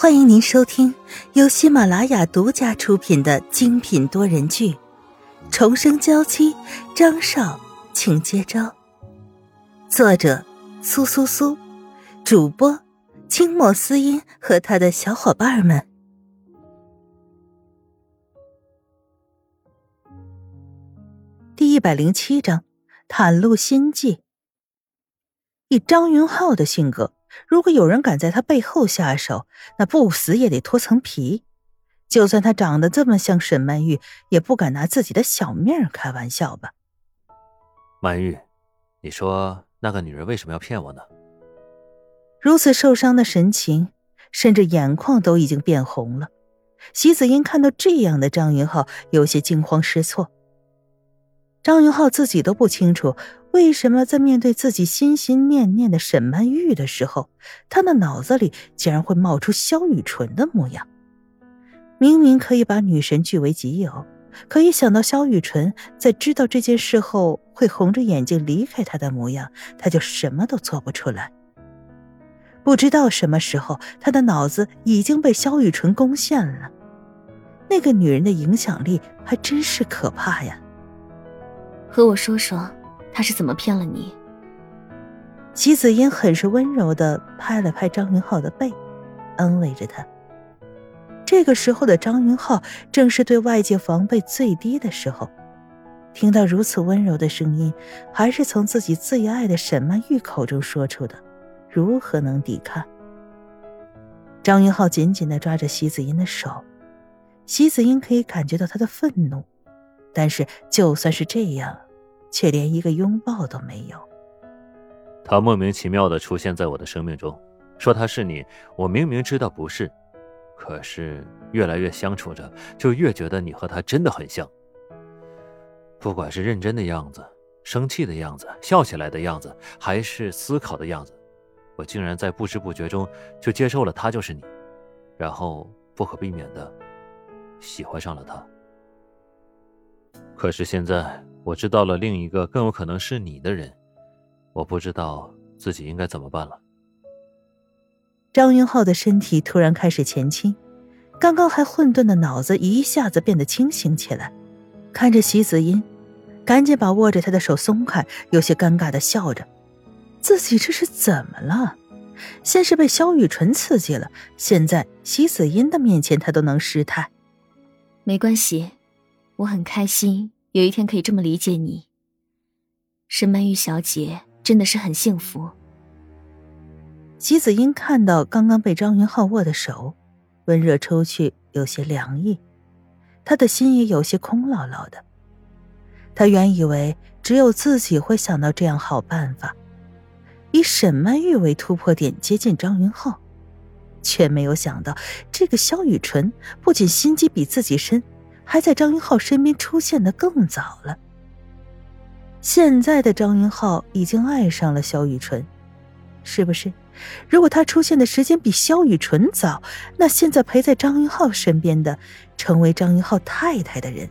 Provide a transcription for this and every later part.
欢迎您收听由喜马拉雅独家出品的精品多人剧《重生娇妻》，张少，请接招。作者：苏苏苏，主播：清墨思音和他的小伙伴们。第一百零七章：袒露心迹。以张云浩的性格。如果有人敢在他背后下手，那不死也得脱层皮。就算他长得这么像沈曼玉，也不敢拿自己的小命开玩笑吧？曼玉，你说那个女人为什么要骗我呢？如此受伤的神情，甚至眼眶都已经变红了。席子英看到这样的张云浩，有些惊慌失措。张云浩自己都不清楚。为什么在面对自己心心念念的沈曼玉的时候，他的脑子里竟然会冒出萧雨纯的模样？明明可以把女神据为己有，可一想到萧雨纯在知道这件事后会红着眼睛离开他的模样，他就什么都做不出来。不知道什么时候，他的脑子已经被萧雨纯攻陷了。那个女人的影响力还真是可怕呀！和我说说。他是怎么骗了你？席子英很是温柔的拍了拍张云浩的背，安慰着他。这个时候的张云浩正是对外界防备最低的时候，听到如此温柔的声音，还是从自己最爱的沈曼玉口中说出的，如何能抵抗？张云浩紧紧的抓着席子英的手，席子英可以感觉到他的愤怒，但是就算是这样。却连一个拥抱都没有。他莫名其妙的出现在我的生命中，说他是你。我明明知道不是，可是越来越相处着，就越觉得你和他真的很像。不管是认真的样子、生气的样子、笑起来的样子，还是思考的样子，我竟然在不知不觉中就接受了他就是你，然后不可避免的喜欢上了他。可是现在。我知道了另一个更有可能是你的人，我不知道自己应该怎么办了。张云浩的身体突然开始前倾，刚刚还混沌的脑子一下子变得清醒起来，看着席子音，赶紧把握着他的手松开，有些尴尬的笑着，自己这是怎么了？先是被萧雨纯刺激了，现在席子音的面前他都能失态。没关系，我很开心。有一天可以这么理解你，沈曼玉小姐真的是很幸福。席子英看到刚刚被张云浩握的手，温热抽去，有些凉意，他的心也有些空落落的。他原以为只有自己会想到这样好办法，以沈曼玉为突破点接近张云浩，却没有想到这个萧雨纯不仅心机比自己深。还在张云浩身边出现的更早了。现在的张云浩已经爱上了萧雨纯，是不是？如果他出现的时间比萧雨纯早，那现在陪在张云浩身边的，成为张云浩太太的人，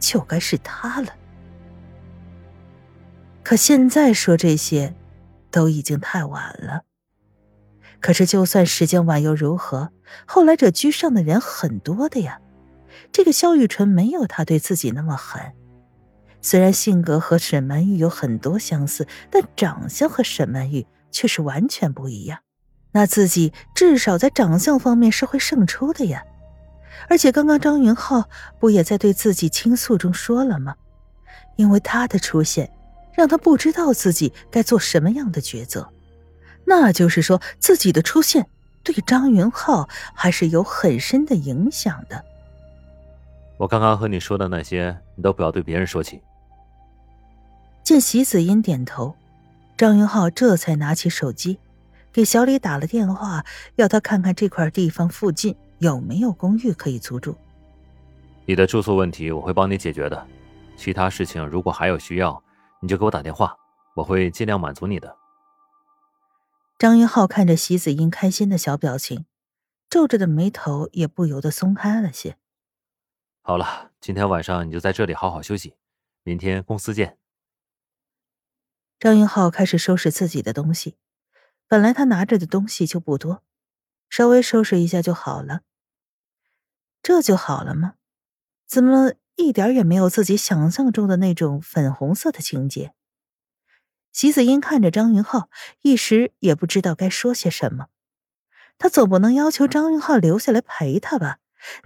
就该是他了。可现在说这些，都已经太晚了。可是就算时间晚又如何？后来者居上的人很多的呀。这个萧雨纯没有他对自己那么狠，虽然性格和沈曼玉有很多相似，但长相和沈曼玉却是完全不一样。那自己至少在长相方面是会胜出的呀。而且刚刚张云浩不也在对自己倾诉中说了吗？因为他的出现，让他不知道自己该做什么样的抉择。那就是说，自己的出现对张云浩还是有很深的影响的。我刚刚和你说的那些，你都不要对别人说起。见席子音点头，张云浩这才拿起手机，给小李打了电话，要他看看这块地方附近有没有公寓可以租住。你的住宿问题我会帮你解决的，其他事情如果还有需要，你就给我打电话，我会尽量满足你的。张云浩看着席子音开心的小表情，皱着的眉头也不由得松开了些。好了，今天晚上你就在这里好好休息，明天公司见。张云浩开始收拾自己的东西，本来他拿着的东西就不多，稍微收拾一下就好了。这就好了吗？怎么一点也没有自己想象中的那种粉红色的情节？席子英看着张云浩，一时也不知道该说些什么。他总不能要求张云浩留下来陪他吧？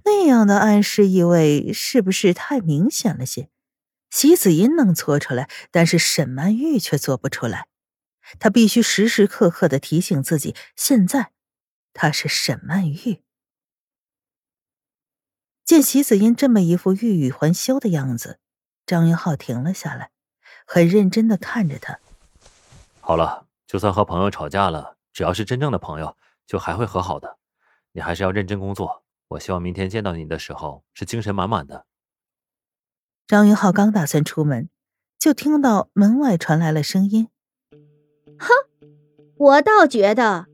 那样的暗示意味是不是太明显了些？席子音能搓出来，但是沈曼玉却做不出来。他必须时时刻刻的提醒自己，现在他是沈曼玉。见席子音这么一副欲语还休的样子，张云浩停了下来，很认真的看着他。好了，就算和朋友吵架了，只要是真正的朋友，就还会和好的。你还是要认真工作。我希望明天见到你的时候是精神满满的。张云浩刚打算出门，就听到门外传来了声音：“哼，我倒觉得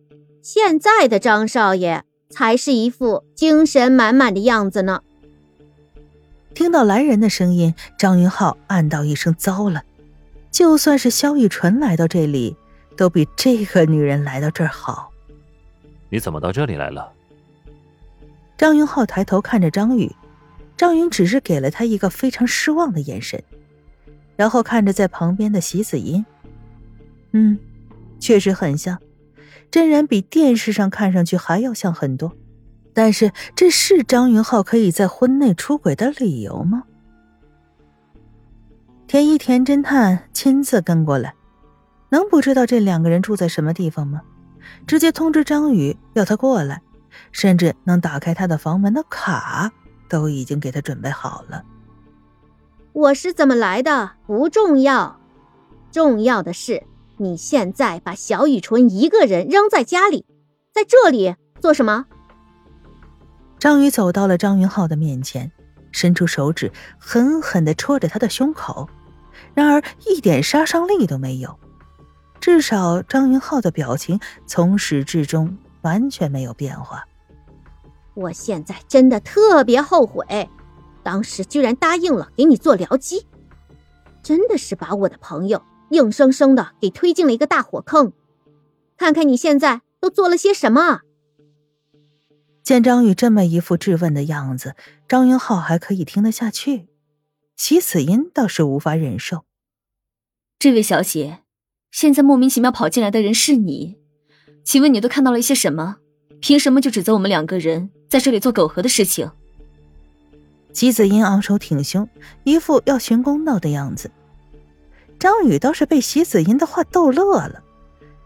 现在的张少爷才是一副精神满满的样子呢。”听到来人的声音，张云浩暗道一声：“糟了！就算是萧玉纯来到这里，都比这个女人来到这儿好。”你怎么到这里来了？张云浩抬头看着张宇，张云只是给了他一个非常失望的眼神，然后看着在旁边的席子音，嗯，确实很像，真人比电视上看上去还要像很多。但是这是张云浩可以在婚内出轨的理由吗？田一田侦探亲自跟过来，能不知道这两个人住在什么地方吗？直接通知张宇要他过来。甚至能打开他的房门的卡都已经给他准备好了。我是怎么来的不重要，重要的是你现在把小雨纯一个人扔在家里，在这里做什么？张宇走到了张云浩的面前，伸出手指狠狠的戳着他的胸口，然而一点杀伤力都没有。至少张云浩的表情从始至终。完全没有变化。我现在真的特别后悔，当时居然答应了给你做僚机，真的是把我的朋友硬生生的给推进了一个大火坑。看看你现在都做了些什么。见张宇这么一副质问的样子，张云浩还可以听得下去，齐子音倒是无法忍受。这位小姐，现在莫名其妙跑进来的人是你。请问你都看到了一些什么？凭什么就指责我们两个人在这里做苟合的事情？姬子英昂首挺胸，一副要寻公道的样子。张宇倒是被席子英的话逗乐了，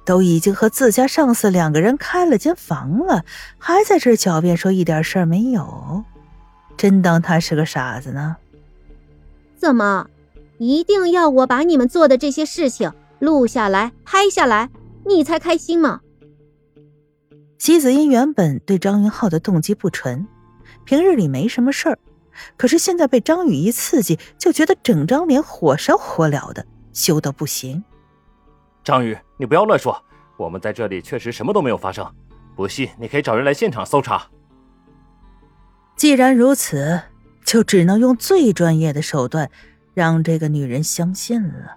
都已经和自家上司两个人开了间房了，还在这狡辩说一点事儿没有，真当他是个傻子呢？怎么，一定要我把你们做的这些事情录下来、拍下来，你才开心吗？席子英原本对张云浩的动机不纯，平日里没什么事儿，可是现在被张宇一刺激，就觉得整张脸火烧火燎的，羞到不行。张宇，你不要乱说，我们在这里确实什么都没有发生，不信你可以找人来现场搜查。既然如此，就只能用最专业的手段，让这个女人相信了。